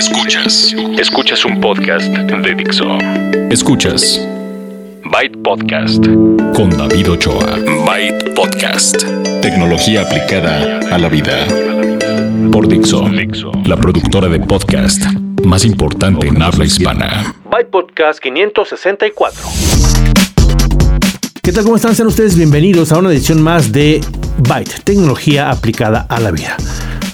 Escuchas. Escuchas un podcast de Dixo. Escuchas. Byte Podcast. Con David Ochoa. Byte Podcast. Tecnología aplicada a la vida. Por Dixo. La productora de podcast más importante en habla hispana. Byte Podcast 564. ¿Qué tal? ¿Cómo están? Sean ustedes bienvenidos a una edición más de Byte, tecnología aplicada a la vida.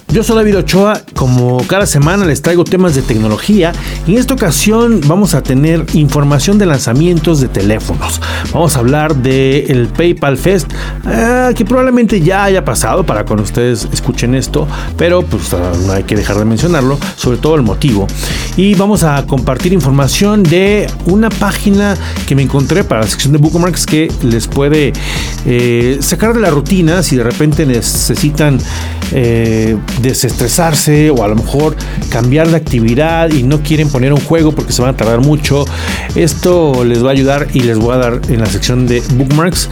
Yo soy David Ochoa, como cada semana les traigo temas de tecnología en esta ocasión vamos a tener información de lanzamientos de teléfonos. Vamos a hablar del PayPal Fest, eh, que probablemente ya haya pasado para cuando ustedes escuchen esto, pero pues ah, no hay que dejar de mencionarlo, sobre todo el motivo. Y vamos a compartir información de una página que me encontré para la sección de bookmarks que les puede eh, sacar de la rutina si de repente necesitan eh, desestresarse o a lo mejor cambiar de actividad y no quieren poner un juego porque se van a tardar mucho. Esto les va a ayudar y les voy a dar en la sección de bookmarks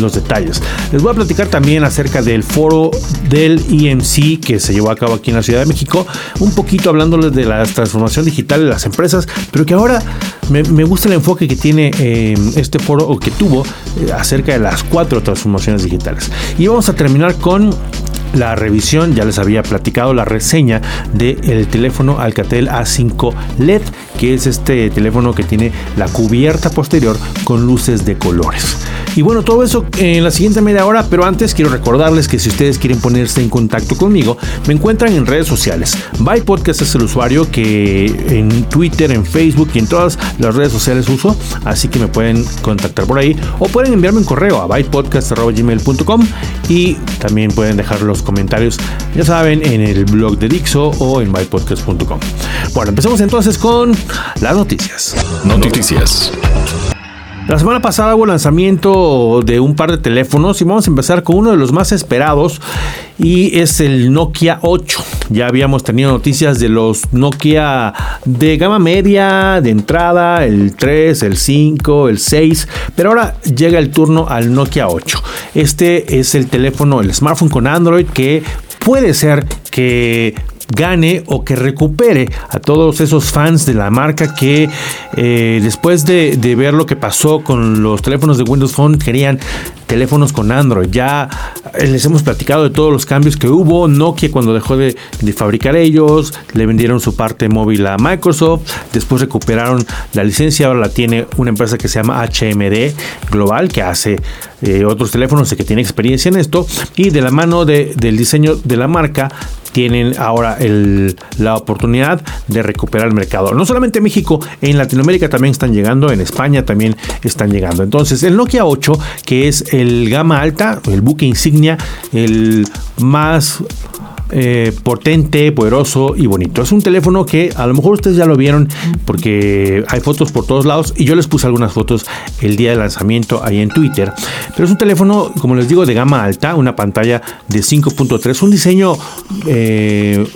los detalles. Les voy a platicar también acerca del foro del EMC que se llevó a cabo aquí en la Ciudad de México, un poquito hablándoles de la transformación digital de las empresas, pero que ahora me, gusta el enfoque que tiene eh, este foro o que tuvo eh, acerca de las cuatro transformaciones digitales. Y vamos a terminar con la revisión, ya les había platicado la reseña del teléfono Alcatel A5 LED, que es este teléfono que tiene la cubierta posterior con luces de colores. Y bueno, todo eso en la siguiente media hora, pero antes quiero recordarles que si ustedes quieren ponerse en contacto conmigo, me encuentran en redes sociales. By Podcast es el usuario que en Twitter, en Facebook y en todas las redes sociales uso, así que me pueden contactar por ahí o pueden enviarme un correo a bytepodcast.gmail.com y también pueden dejar los comentarios, ya saben, en el blog de Dixo o en bypodcast.com. Bueno, empecemos entonces con las noticias. Noticias. La semana pasada hubo lanzamiento de un par de teléfonos y vamos a empezar con uno de los más esperados y es el Nokia 8. Ya habíamos tenido noticias de los Nokia de gama media, de entrada, el 3, el 5, el 6, pero ahora llega el turno al Nokia 8. Este es el teléfono, el smartphone con Android que puede ser que gane o que recupere a todos esos fans de la marca que eh, después de, ver lo que pasó con los teléfonos de Windows Phone querían teléfonos con Android. Ya eh, les hemos platicado de todos los cambios que hubo. Nokia cuando dejó de, fabricar ellos, le vendieron su parte móvil a Microsoft, después recuperaron la licencia, ahora la tiene una empresa que se llama HMD Global, que hace eh, otros teléfonos y que tiene experiencia en esto. Y de la mano del diseño de la marca, tienen ahora la oportunidad de recuperar el mercado. No solamente en México, en Latinoamérica también están llegando, en España también están llegando. Entonces, el Nokia 8, que es el gama alta, el buque insignia, el más eh, potente, poderoso y bonito. Es un teléfono que a lo mejor ustedes ya lo vieron porque hay fotos por todos lados y yo les puse algunas fotos el día de lanzamiento ahí en Twitter. Pero es un teléfono, como les digo, de gama alta, una pantalla de 5.3, un diseño eh,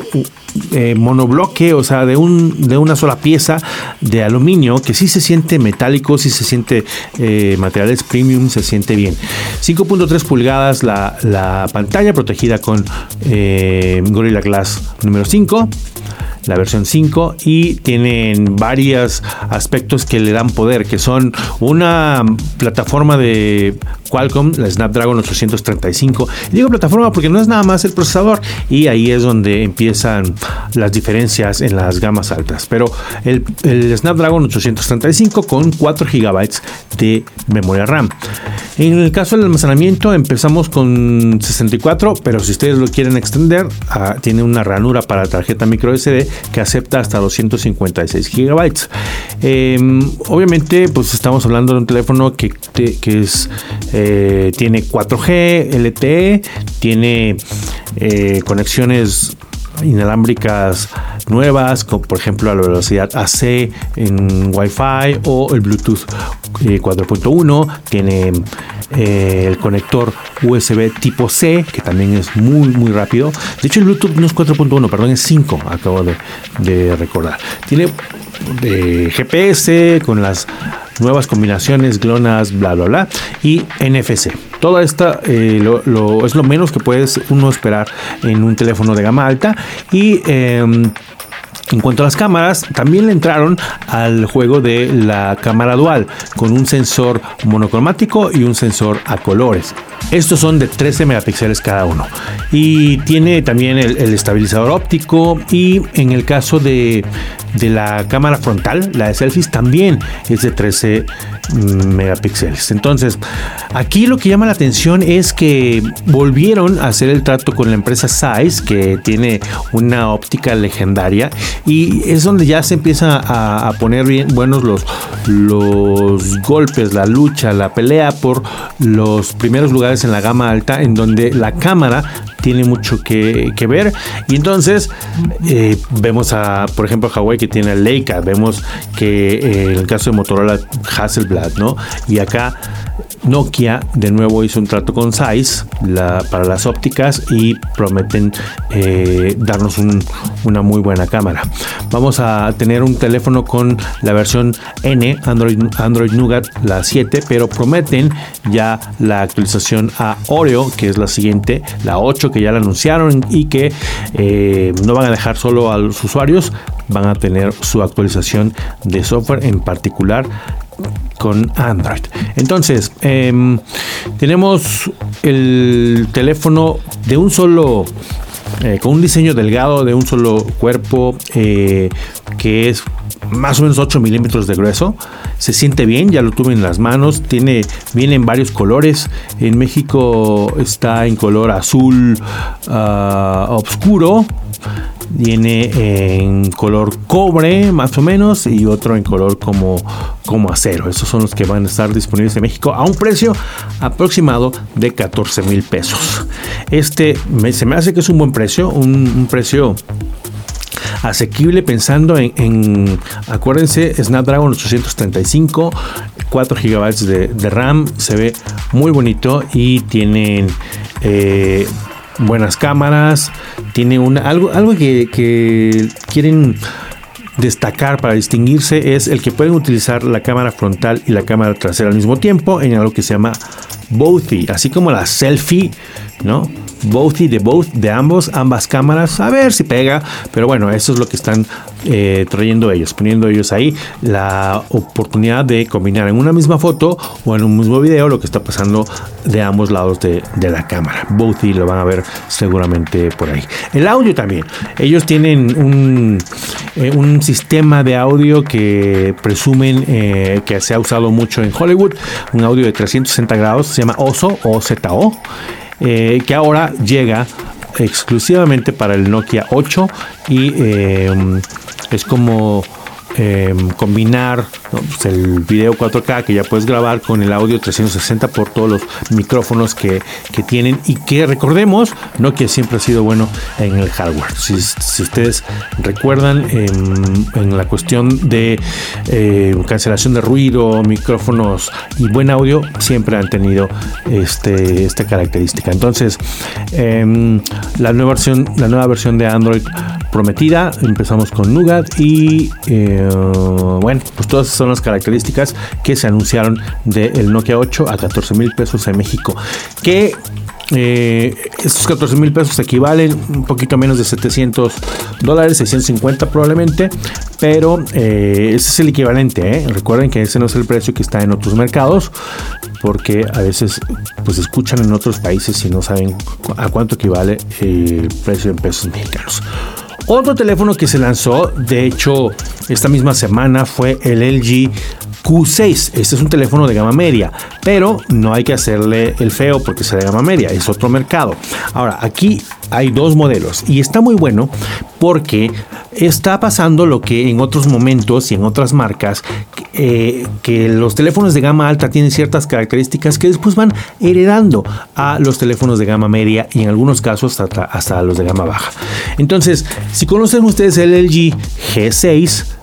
eh, monobloque, o sea, de, un, de una sola pieza de aluminio que sí se siente metálico, sí se siente eh, materiales premium, se siente bien. 5.3 pulgadas la, la, pantalla protegida con eh, Gorilla Glass número 5 la versión 5 y tienen varios aspectos que le dan poder, que son una plataforma de Qualcomm, la Snapdragon 835. digo plataforma porque no es nada más el procesador y ahí es donde empiezan las diferencias en las gamas altas. Pero el, Snapdragon 835 con 4 GB de memoria RAM. En el caso del almacenamiento empezamos con 64, pero si ustedes lo quieren extender, ah, tiene una ranura para tarjeta micro SD que acepta hasta 256 GB. Em, obviamente, pues estamos hablando de un teléfono que, que es eh, tiene 4G LTE, tiene eh, conexiones inalámbricas nuevas, como por ejemplo la velocidad AC en Wi-Fi o el Bluetooth 4.1, eh, tiene el conector USB tipo C, que también es muy muy rápido. De hecho el Bluetooth no es 4.1, perdón, es 5, acabo de, recordar. Tiene GPS con las nuevas combinaciones, GLONASS, bla, bla, bla, y NFC. Toda esta eh, es lo menos que puedes uno esperar en un teléfono de gama alta y em, En cuanto a las cámaras, también le entraron al juego de la cámara dual, con un sensor monocromático y un sensor a colores. Estos son de 13 megapíxeles cada uno. Y tiene también el, estabilizador óptico y en el caso de, de la cámara frontal, la de selfies, también es de 13 megapíxeles. Entonces, aquí lo que llama la atención es que volvieron a hacer el trato con la empresa Zeiss, que tiene una óptica legendaria, y es donde ya se empieza a, poner bien buenos los, los golpes, la lucha, la pelea por los primeros lugares en la gama alta, en donde la cámara tiene mucho que, ver. Y entonces eh, vemos a, por ejemplo, Huawei que tiene Leica, vemos que eh, en el caso de Motorola Hasselblad, ¿no? Y acá Nokia de nuevo hizo un trato con Zeiss para las ópticas y prometen eh, darnos una muy buena cámara. Vamos a tener un teléfono con la versión N, Android, Android Nougat, la 7, pero prometen ya la actualización a Oreo, que es la siguiente, la 8, que ya la anunciaron y que eh, no van a dejar solo a los usuarios, van a tener su actualización de software en particular con Android. Entonces, em, tenemos el teléfono de un solo, eh, con un diseño delgado de un solo cuerpo eh, que es más o menos 8 milímetros de grueso. Se siente bien, ya lo tuve en las manos. Tiene, viene en varios colores. En México está en color azul uh, oscuro viene en color cobre más o menos y otro en color como, como acero. Esos son los que van a estar disponibles en México a un precio aproximado de 14 mil pesos. Este se me hace que es un buen precio, un, precio asequible pensando en, acuérdense, Snapdragon 835, 4 GB de, RAM, se ve muy bonito y tienen eh, buenas cámaras, tiene una, algo, algo que, quieren destacar para distinguirse es el que pueden utilizar la cámara frontal y la cámara trasera al mismo tiempo en algo que se llama Bothy, así como la selfie, ¿no? Bothy de both, de ambos, ambas cámaras, a ver si pega, pero bueno, eso es lo que están eh, trayendo ellos, poniendo ellos ahí la oportunidad de combinar en una misma foto o en un mismo video lo que está pasando de ambos lados de, la cámara. Bothy lo van a ver seguramente por ahí. El audio también, ellos tienen un, eh, un sistema de audio que presumen eh, que se ha usado mucho en Hollywood, un audio de 360 grados, se llama OSO o ZO, eh, que ahora llega exclusivamente para el Nokia 8 y eh, es como Em, combinar pues, el video 4K que ya puedes grabar con el audio 360 por todos los micrófonos que, tienen y que recordemos, no que siempre ha sido bueno en el hardware. Si, ustedes recuerdan em, en, la cuestión de em, cancelación de ruido, micrófonos y buen audio, siempre han tenido este, esta característica. Entonces, la nueva versión, la nueva versión de Android prometida, empezamos con Nougat y bueno, pues todas son las características que se anunciaron del Nokia 8 a 14 mil pesos en México. Que eh, estos 14 mil pesos equivalen un poquito menos de 700 dólares, 650 probablemente, pero eh, ese es el equivalente. ¿eh? Recuerden que ese no es el precio que está en otros mercados, porque a veces pues escuchan en otros países y no saben a cuánto equivale el precio en pesos mexicanos. Otro teléfono que se lanzó, de hecho, esta misma semana fue el LG Q6. Este es un teléfono de gama media, pero no hay que hacerle el feo porque sea de gama media, es otro mercado. Ahora, aquí hay dos modelos y está muy bueno porque está pasando lo que en otros momentos y en otras marcas, eh, que los teléfonos de gama alta tienen ciertas características que después van heredando a los teléfonos de gama media y en algunos casos hasta, hasta los de gama baja. Entonces, si conocen ustedes el LG G6,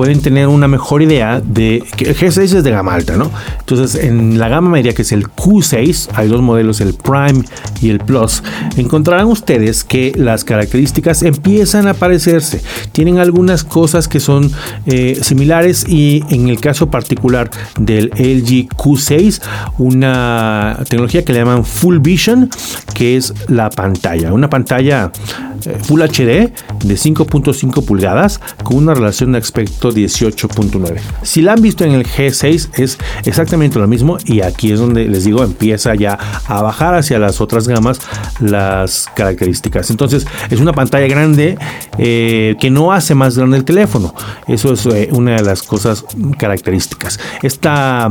pueden tener una mejor idea de que el G6 es de gama alta, ¿no? Entonces, en la gama media, que es el Q6, hay dos modelos, el Prime y el Plus, encontrarán ustedes que las características empiezan a parecerse. Tienen algunas cosas que son eh, similares y en el caso particular del LG Q6, una tecnología que le llaman Full Vision, que es la pantalla. Una pantalla Full HD de 5.5 pulgadas con una relación de aspecto 18.9. Si la han visto en el G6 es exactamente lo mismo y aquí es donde les digo empieza ya a bajar hacia las otras gamas las características. Entonces es una pantalla grande eh, que no hace más grande el teléfono. Eso es eh, una de las cosas características. Esta,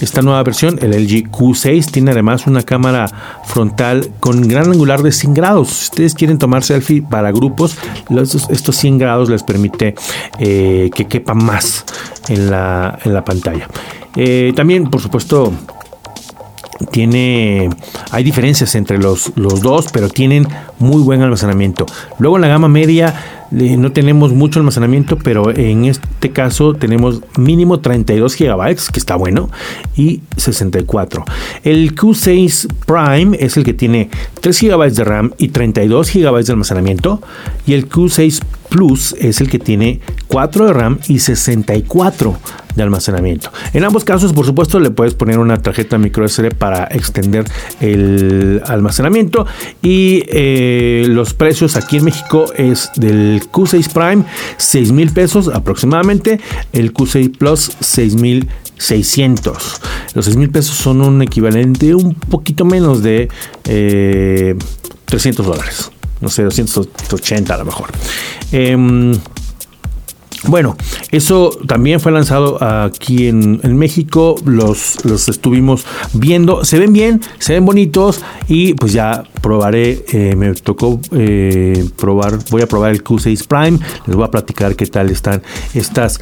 esta nueva versión, el LG Q6, tiene además una cámara frontal con gran angular de 100 grados. Si ustedes quieren tomar para grupos, estos 100 grados les permite eh, que quepa más en la, en la pantalla. también, por supuesto, tiene hay diferencias entre los, los dos pero tienen muy buen almacenamiento luego en la gama media eh, no tenemos mucho almacenamiento pero en este caso tenemos mínimo 32 GB que está bueno y 64 el Q6 Prime es el que tiene 3 GB de RAM y 32 GB de almacenamiento y el Q6 Plus es el que tiene 4 de RAM y 64 de almacenamiento. En ambos casos, por supuesto, le puedes poner una tarjeta micro SD para extender el almacenamiento. Y eh, los precios aquí en México es del Q6 Prime 6 mil pesos aproximadamente, el Q6 Plus 6 mil 600. Los 6 mil pesos son un equivalente un poquito menos de 300 eh, dólares. No sé, 280 a lo mejor. Em, bueno, eso también fue lanzado aquí en, México, los, los, estuvimos viendo, se ven bien, se ven bonitos y pues ya probaré, eh, me tocó eh, probar, voy a probar el Q6 Prime, les voy a platicar qué tal están estas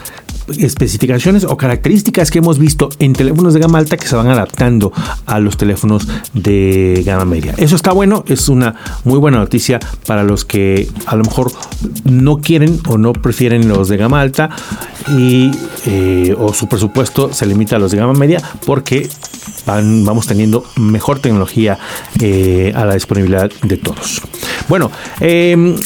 especificaciones o características que hemos visto en teléfonos de gama alta que se van adaptando a los teléfonos de gama media. Eso está bueno, es una muy buena noticia para los que a lo mejor no quieren o no prefieren los de gama alta y eh, o su presupuesto se limita a los de gama media porque vamos teniendo mejor tecnología eh, a la disponibilidad de todos. Bueno, em,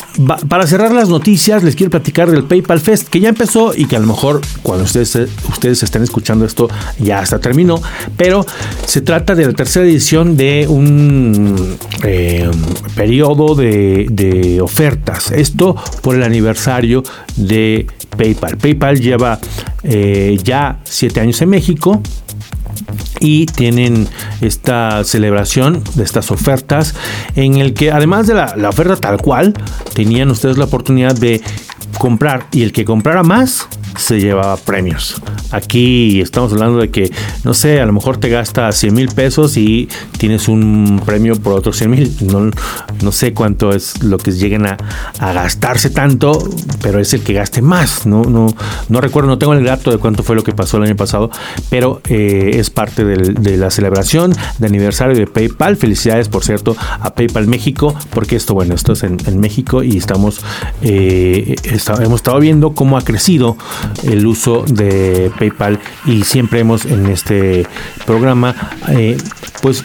para cerrar las noticias, les quiero platicar del PayPal Fest, que ya empezó y que a lo mejor cuando ustedes, ustedes estén escuchando esto ya hasta terminó, pero se trata de la tercera edición de un em, periodo de, de ofertas. Esto por el aniversario de PayPal. PayPal lleva eh, ya siete años en México y tienen esta celebración de estas ofertas en el que además de la, la, oferta tal cual tenían ustedes la oportunidad de comprar y el que comprara más se llevaba premios. Aquí estamos hablando de que, no sé, a lo mejor te gastas 100 mil pesos y tienes un premio por otros 100 mil. No, no sé cuánto es lo que lleguen a, gastarse tanto, pero es el que gaste más. No, no, no recuerdo, no tengo el dato de cuánto fue lo que pasó el año pasado, pero eh, es parte de la celebración de aniversario de PayPal. Felicidades, por cierto, a PayPal México, porque esto, bueno, esto es en, México y estamos, eh, hemos estado viendo cómo ha crecido el uso de PayPal y siempre hemos en este programa eh, pues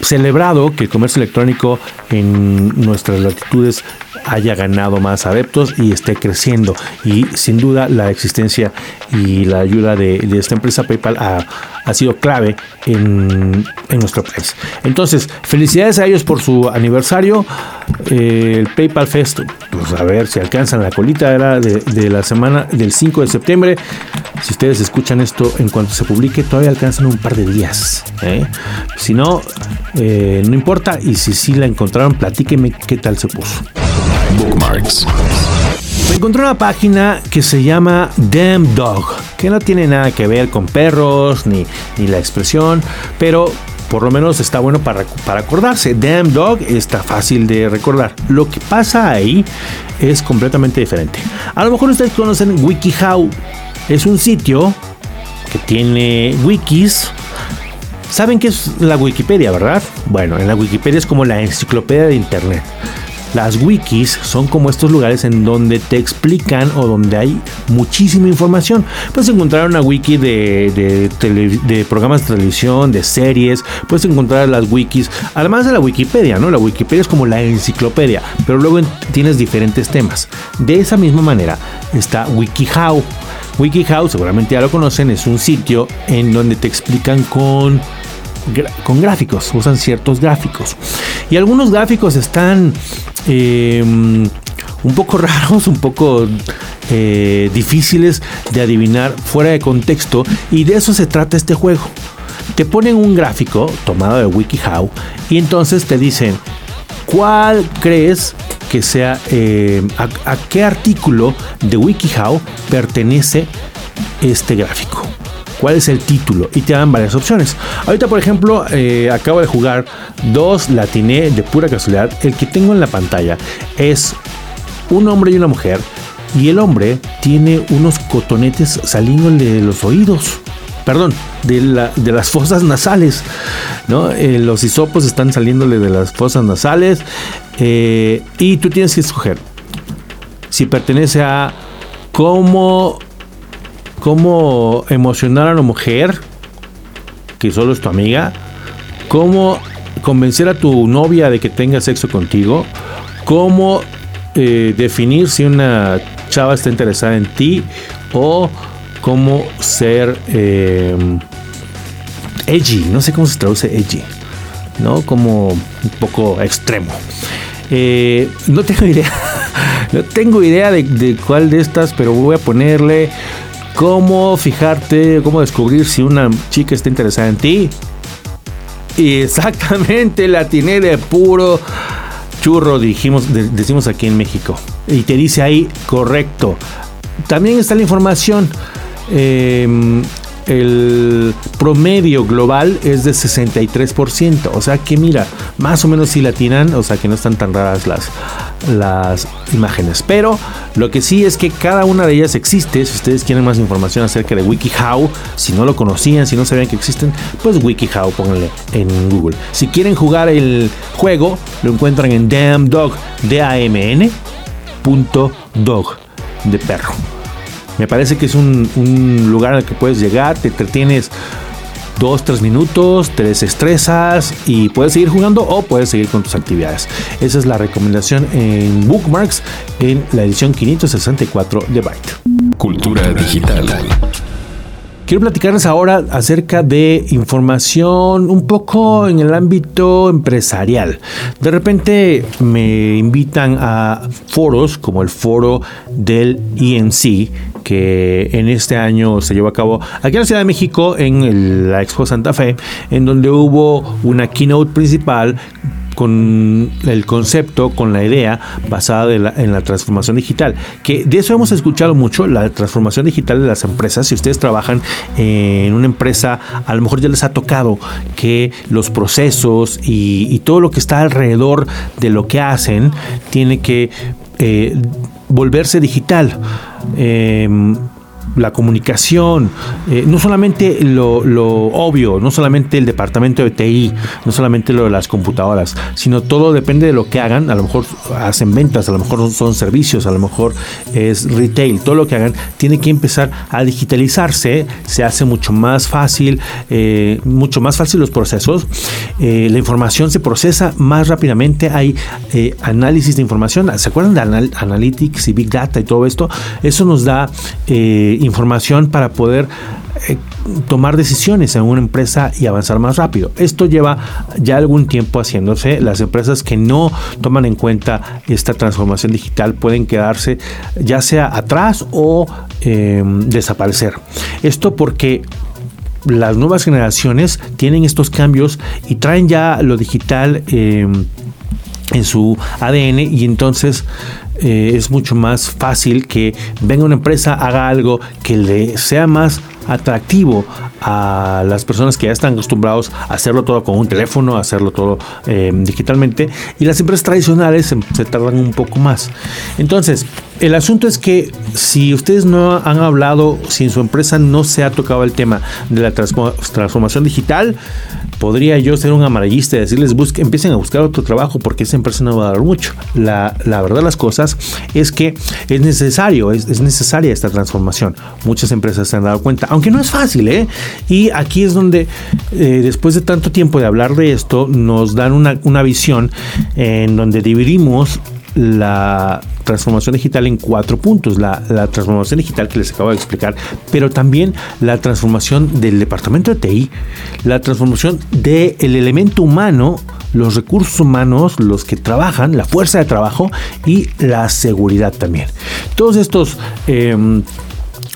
celebrado que el comercio electrónico en nuestras latitudes haya ganado más adeptos y esté creciendo. Y sin duda la existencia y la ayuda de, esta empresa PayPal ha, sido clave en, nuestro país. Entonces, felicidades a ellos por su aniversario. Eh, el PayPal Fest, pues a ver si alcanzan la colita era de, la semana del 5 de septiembre. Si ustedes escuchan esto en cuanto se publique, todavía alcanzan un par de días. ¿eh? Si no, eh, no importa. Y si sí la encontraron, platíqueme qué tal se puso. Bookmarks. Me encontré una página que se llama Damn Dog, que no tiene nada que ver con perros ni, ni la expresión, pero por lo menos está bueno para, para acordarse. Damn Dog está fácil de recordar. Lo que pasa ahí es completamente diferente. A lo mejor ustedes conocen WikiHow. Es un sitio que tiene wikis. ¿Saben qué es la Wikipedia, verdad? Bueno, en la Wikipedia es como la enciclopedia de Internet. Las wikis son como estos lugares en donde te explican o donde hay muchísima información. Puedes encontrar una wiki de, de, programas de televisión, de series, puedes encontrar las wikis, además de la Wikipedia, ¿no? La Wikipedia es como la enciclopedia, pero luego tienes diferentes temas. De esa misma manera está WikiHow. WikiHow, seguramente ya lo conocen, es un sitio en donde te explican con con gráficos, usan ciertos gráficos. Y algunos gráficos están em, un poco raros, un poco eh, difíciles de adivinar fuera de contexto y de eso se trata este juego. Te ponen un gráfico tomado de WikiHow y entonces te dicen cuál crees que sea eh, a, qué artículo de WikiHow pertenece este gráfico. ¿Cuál es el título? Y te dan varias opciones. Ahorita, por ejemplo, eh, acabo de jugar dos latiné de pura casualidad. El que tengo en la pantalla es un hombre y una mujer. Y el hombre tiene unos cotonetes saliéndole de los oídos. Perdón, de, las fosas nasales. Eh, los hisopos están saliéndole de las fosas nasales. Eh, y tú tienes que escoger si pertenece a cómo, cómo emocionar a la mujer, que solo es tu amiga, cómo convencer a tu novia de que tenga sexo contigo, cómo eh, definir si una chava está interesada en ti o cómo ser eh, edgy, no sé cómo se traduce edgy, ¿no? Como un poco extremo. Eh, no tengo idea, no tengo idea de, de, cuál de estas, pero voy a ponerle cómo fijarte, cómo descubrir si una chica está interesada en ti. Y exactamente la de puro churro, dijimos, decimos aquí en México. Y te dice ahí, correcto. También está la información. Em, el promedio global es de 63%. O sea que mira, más o menos si latinan, o sea que no están tan raras las, las imágenes. Pero lo que sí es que cada una de ellas existe. Si ustedes quieren más información acerca de WikiHow, si no lo conocían, si no sabían que existen, pues WikiHow, pónganle en Google. Si quieren jugar el juego, lo encuentran en damdog, D-A-M-N, punto dog, de perro. Me parece que es un, lugar al que puedes llegar, te entretienes dos, tres minutos, te desestresas y puedes seguir jugando o puedes seguir con tus actividades. Esa es la recomendación en Bookmarks en la edición 564 de Byte. Cultura digital. Quiero platicarles ahora acerca de información un poco en el ámbito empresarial. De repente me invitan a foros como el foro del ENC que en este año se llevó a cabo aquí en la Ciudad de México en la Expo Santa Fe, en donde hubo una keynote principal con el concepto, con la idea basada en la transformación digital. Que de eso hemos escuchado mucho, la transformación digital de las empresas. Si ustedes trabajan en una empresa, a lo mejor ya les ha tocado que los procesos y, todo lo que está alrededor de lo que hacen tiene que eh, volverse digital. Eh, la comunicación, eh, no solamente lo, obvio, no solamente el departamento de TI, no solamente lo de las computadoras, sino todo depende de lo que hagan. A lo mejor hacen ventas, a lo mejor son servicios, a lo mejor es retail, todo lo que hagan tiene que empezar a digitalizarse, se hace mucho más fácil, eh, mucho más fácil los procesos, eh, la información se procesa más rápidamente, hay análisis de información, ¿se acuerdan de Analytics y Big Data y todo esto? Eso nos da información para poder eh, tomar decisiones en una empresa y avanzar más rápido. Esto lleva ya algún tiempo haciéndose. Las empresas que no toman en cuenta esta transformación digital pueden quedarse ya sea atrás o em, desaparecer. Esto porque las nuevas generaciones tienen estos cambios y traen ya lo digital em, en su ADN y entonces eh, es mucho más fácil que venga una empresa, haga algo que le sea más atractivo a las personas que ya están acostumbrados a hacerlo todo con un teléfono, a hacerlo todo eh, digitalmente, y las empresas tradicionales se, tardan un poco más. Entonces, el asunto es que si ustedes no han hablado, si en su empresa no se ha tocado el tema de la transformación digital, podría yo ser un amarillista y decirles busquen, empiecen a buscar otro trabajo porque esa empresa no va a dar mucho. La, la verdad las cosas es que es necesario, es, es, necesaria esta transformación. Muchas empresas se han dado cuenta, aunque no es fácil, ¿eh? Y aquí es donde, eh, después de tanto tiempo de hablar de esto, nos dan una, una visión en donde dividimos la transformación digital en cuatro puntos. La, transformación digital que les acabo de explicar, pero también la transformación del departamento de TI, la transformación del elemento humano, los recursos humanos, los que trabajan, la fuerza de trabajo y la seguridad también. Todos estos... Em,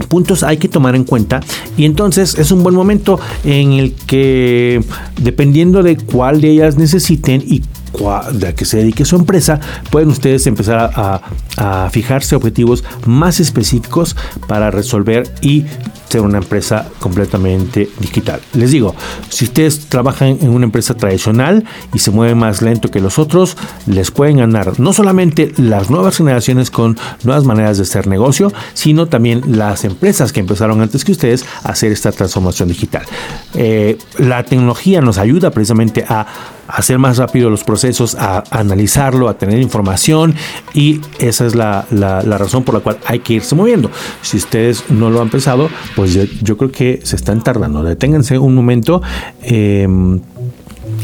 puntos hay que tomar en cuenta y entonces es un buen momento en el que dependiendo de cuál de ellas necesiten y de que se dedique su empresa, pueden ustedes empezar a, a, fijarse objetivos más específicos para resolver y ser una empresa completamente digital. Les digo, si ustedes trabajan en una empresa tradicional y se mueven más lento que los otros, les pueden ganar no solamente las nuevas generaciones con nuevas maneras de hacer negocio, sino también las empresas que empezaron antes que ustedes a hacer esta transformación digital. Eh, la tecnología nos ayuda precisamente a hacer más rápido los procesos, a, analizarlo, a tener información y esa es la, razón por la cual hay que irse moviendo. Si ustedes no lo han pensado, pues yo, creo que se están tardando. Deténganse un momento. Em,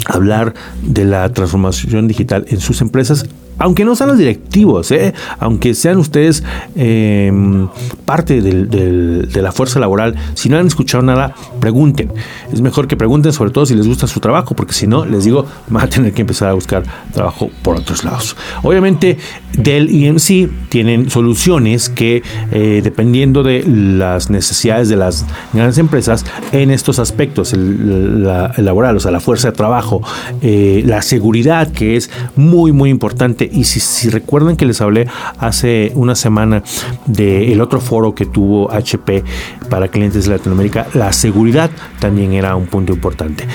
hablar de la transformación digital en sus empresas aunque no sean los directivos, ¿eh? aunque sean ustedes em, parte de la fuerza laboral, si no han escuchado nada, pregunten. Es mejor que pregunten, sobre todo si les gusta su trabajo, porque si no, les digo, van a tener que empezar a buscar trabajo por otros lados. Obviamente, Dell y MC tienen soluciones que, eh, dependiendo de las necesidades de las grandes empresas, en estos aspectos, el, laboral, o sea, la fuerza de trabajo, eh, la seguridad, que es muy, muy importante y si, recuerdan que les hablé hace una semana del otro foro que tuvo HP para clientes de Latinoamérica, la seguridad también era un punto importante.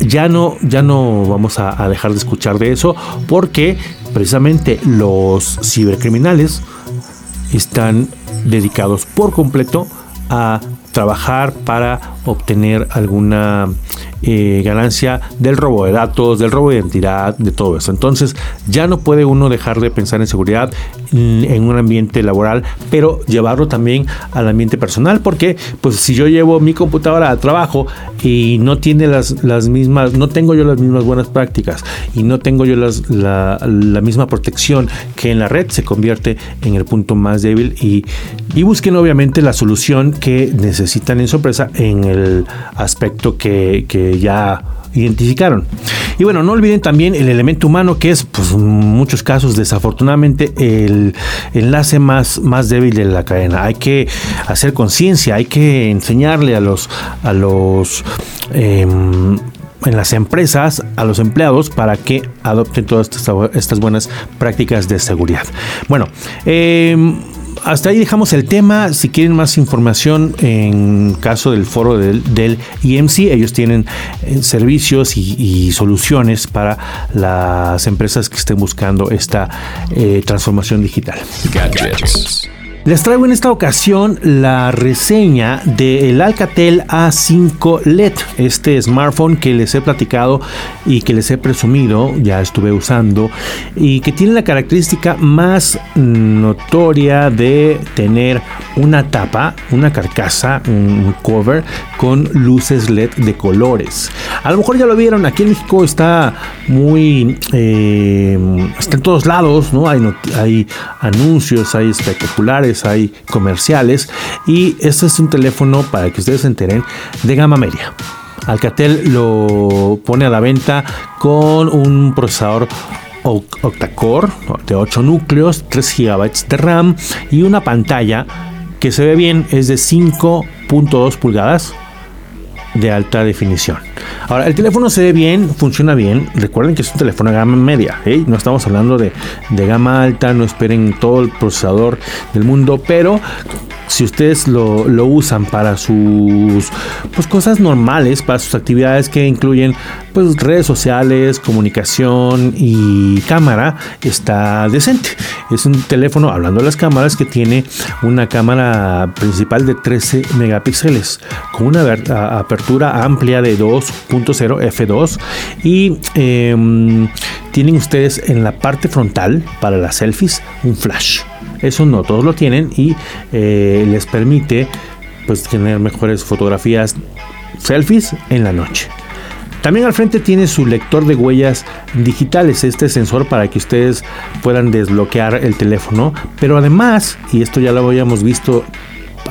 Ya no, ya no vamos a, a dejar de escuchar de eso porque precisamente los cibercriminales están dedicados por completo a trabajar para obtener alguna eh, ganancia del robo de datos, del robo de identidad, de todo eso. Entonces ya no puede uno dejar de pensar en seguridad en un ambiente laboral, pero llevarlo también al ambiente personal, porque pues si yo llevo mi computadora al trabajo y no tiene las, las mismas, no tengo yo las mismas buenas prácticas y no tengo yo la, la, misma protección que en la red, se convierte en el punto más débil y, y busquen obviamente la solución que necesitan en su empresa en el aspecto que, que ya identificaron. Y bueno, no olviden también el elemento humano que es, pues, en muchos casos, desafortunadamente, el enlace más, más débil de la cadena. Hay que hacer conciencia, hay que enseñarle a los, a los em, en las empresas a los empleados para que adopten todas estas, buenas prácticas de seguridad. Bueno, eh, hasta ahí dejamos el tema. Si quieren más información en caso del foro del, del IMC, ellos tienen eh, servicios y, soluciones para las empresas que estén buscando esta eh, transformación digital. Gadgets. Les traigo en esta ocasión la reseña del Alcatel A5 LED, este smartphone que les he platicado y que les he presumido, ya estuve usando, y que tiene la característica más notoria de tener una tapa, una carcasa, un cover con luces LED de colores. A lo mejor ya lo vieron, aquí en México está muy, eh, está en todos lados, ¿no? Hay, hay anuncios, hay espectaculares hay comerciales y este es un teléfono para que ustedes se enteren de gama media. Alcatel lo pone a la venta con un procesador octa-core de 8 núcleos, 3 GB de RAM y una pantalla que se ve bien, es de 5.2 pulgadas de alta definición. Ahora, el teléfono se ve bien, funciona bien. Recuerden que es un teléfono de gama media, ¿eh? no estamos hablando de, de gama alta, no esperen todo el procesador del mundo, pero si ustedes lo, usan para sus pues, cosas normales, para sus actividades que incluyen pues, redes sociales, comunicación y cámara, está decente. Es un teléfono, hablando de las cámaras, que tiene una cámara principal de 13 megapíxeles con una apertura amplia de 2.0 f2 y em, tienen ustedes en la parte frontal para las selfies un flash eso no todos lo tienen y eh, les permite pues tener mejores fotografías selfies en la noche. También al frente tiene su lector de huellas digitales, este sensor para que ustedes puedan desbloquear el teléfono. Pero además, y esto ya lo habíamos visto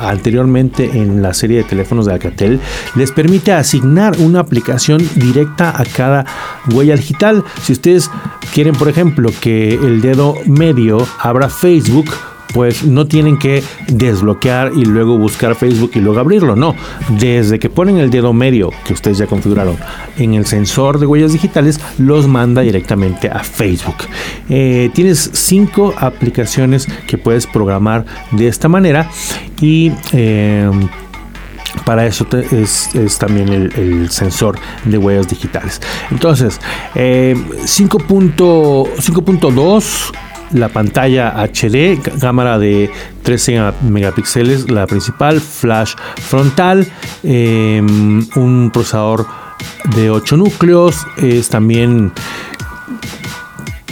anteriormente en la serie de teléfonos de Alcatel, les permite asignar una aplicación directa a cada huella digital. Si ustedes quieren, por ejemplo, que el dedo medio abra Facebook, pues no tienen que desbloquear y luego buscar Facebook y luego abrirlo. No, desde que ponen el dedo medio que ustedes ya configuraron en el sensor de huellas digitales, los manda directamente a Facebook. Eh, tienes cinco aplicaciones que puedes programar de esta manera y eh, para eso es, también el, sensor de huellas digitales. Entonces, 5.2 eh, la pantalla HD, cámara de 13 megapíxeles, la principal, flash frontal, em, un procesador de 8 núcleos, es también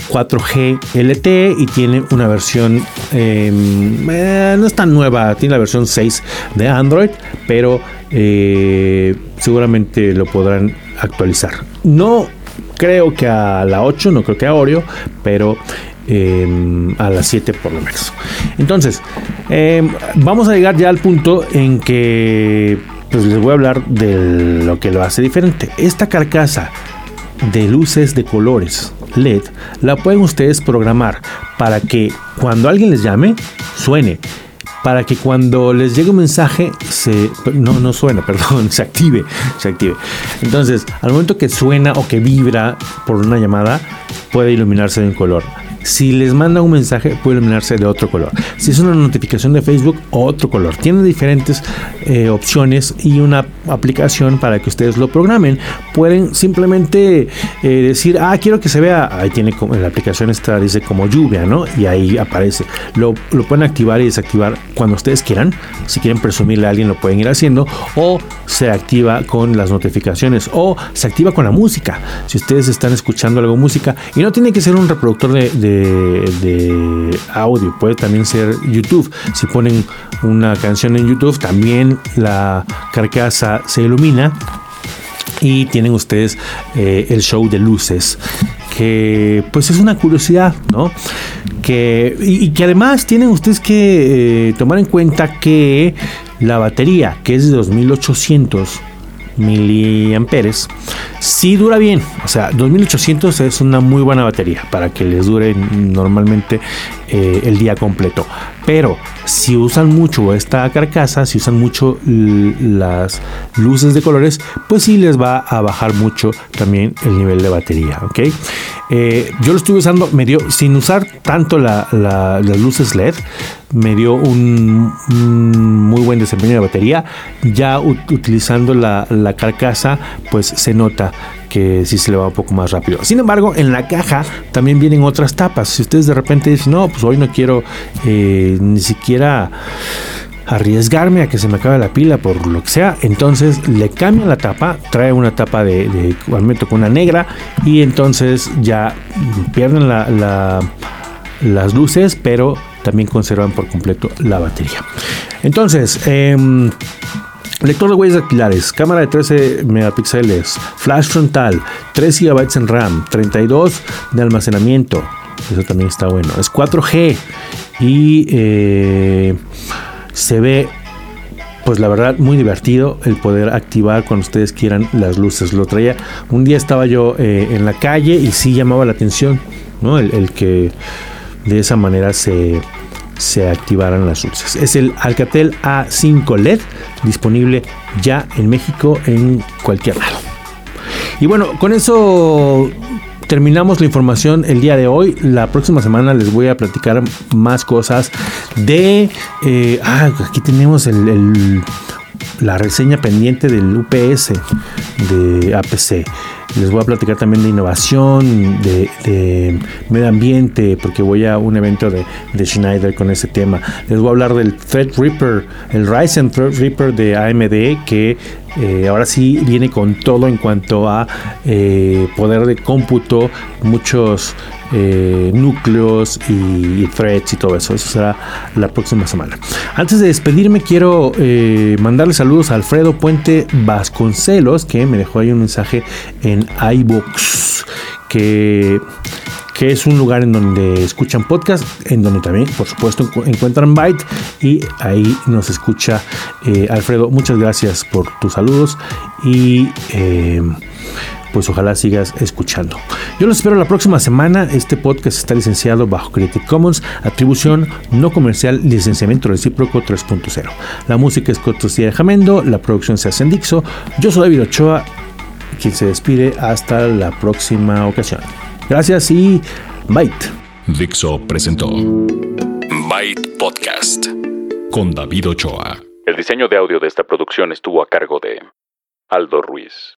4G LTE y tiene una versión em, eh, no es tan nueva, tiene la versión 6 de Android, pero eh, seguramente lo podrán actualizar. No creo que a la 8, no creo que a Oreo, pero Em, a las 7 por lo menos. Entonces, em, vamos a llegar ya al punto en que pues les voy a hablar de lo que lo hace diferente. Esta carcasa de luces de colores LED la pueden ustedes programar para que cuando alguien les llame suene para que cuando les llegue un mensaje se no no suena, perdón, se active, se active. Entonces, al momento que suena o que vibra por una llamada, puede iluminarse de un color. Si les manda un mensaje, puede iluminarse de otro color. Si es una notificación de Facebook, otro color. Tiene diferentes eh, opciones y una aplicación para que ustedes lo programen. Pueden simplemente eh, decir, ah, quiero que se vea. Ahí tiene como la aplicación esta dice como lluvia, ¿no? Y ahí aparece. Lo, lo pueden activar y desactivar cuando ustedes quieran. Si quieren presumirle a alguien, lo pueden ir haciendo. O se activa con las notificaciones. O se activa con la música. Si ustedes están escuchando algo música. Y no tiene que ser un reproductor de de, audio, puede también ser YouTube. Si ponen una canción en YouTube, también la carcasa se ilumina y tienen ustedes eh, el show de luces que pues es una curiosidad no que y, que además tienen ustedes que eh, tomar en cuenta que la batería que es de 2800 miliamperes si dura bien. O sea, 2800 es una muy buena batería para que les dure normalmente eh, el día completo. Pero si usan mucho esta carcasa, si usan mucho las luces de colores, pues sí les va a bajar mucho también el nivel de batería. ¿ok? Eh, yo lo estuve usando, me dio, sin usar tanto las luces LED, me dio un, muy buen desempeño de batería. Ya utilizando la, la carcasa, pues se nota que sí se le va un poco más rápido. Sin embargo, en la caja también vienen otras tapas. Si ustedes de repente dicen, no, pues hoy no quiero eh, ni siquiera arriesgarme a que se me acabe la pila por lo que sea, entonces le cambian la tapa, trae una tapa de, de con una negra y entonces ya pierden las luces, pero también conservan por completo la batería. Entonces, eh, Lector de huellas dactilares, cámara de 13 megapíxeles, flash frontal, 3 GB en RAM, 32 de almacenamiento. Eso también está bueno. Es 4G y eh, se ve, pues la verdad, muy divertido el poder activar cuando ustedes quieran las luces. Lo traía. Un día estaba yo eh, en la calle y sí llamaba la atención, ¿no? el que de esa manera se se activarán las luces. Es el Alcatel A5 LED disponible ya en México en cualquier lado. Y bueno, con eso terminamos la información el día de hoy. La próxima semana les voy a platicar más cosas de... Eh, ah, aquí tenemos el, la reseña pendiente del UPS de APC. Les voy a platicar también de innovación, de, medio ambiente, porque voy a un evento de, Schneider con ese tema. Les voy a hablar del Threadripper, el Ryzen Threadripper de AMD, que eh, ahora sí viene con todo en cuanto a eh, poder de cómputo. Muchos eh, núcleos y, threads y todo eso. Eso será la próxima semana. Antes de despedirme, quiero mandarle saludos a Alfredo Puente Vasconcelos, que me dejó ahí un mensaje en iBooks, que que es un lugar en donde escuchan podcast, en donde también, por supuesto, encuentran Byte y ahí nos escucha eh, Alfredo. Muchas gracias por tus saludos y eh, pues ojalá sigas escuchando. Yo los espero la próxima semana. Este podcast está licenciado bajo Creative Commons, atribución no comercial, licenciamiento recíproco 3.0. La música es cortesía de Jamendo, la producción se hace en Dixo. Yo soy David Ochoa, quien se despide hasta la próxima ocasión. Gracias y Byte. Dixo presentó Byte Podcast con David Ochoa. El diseño de audio de esta producción estuvo a cargo de Aldo Ruiz.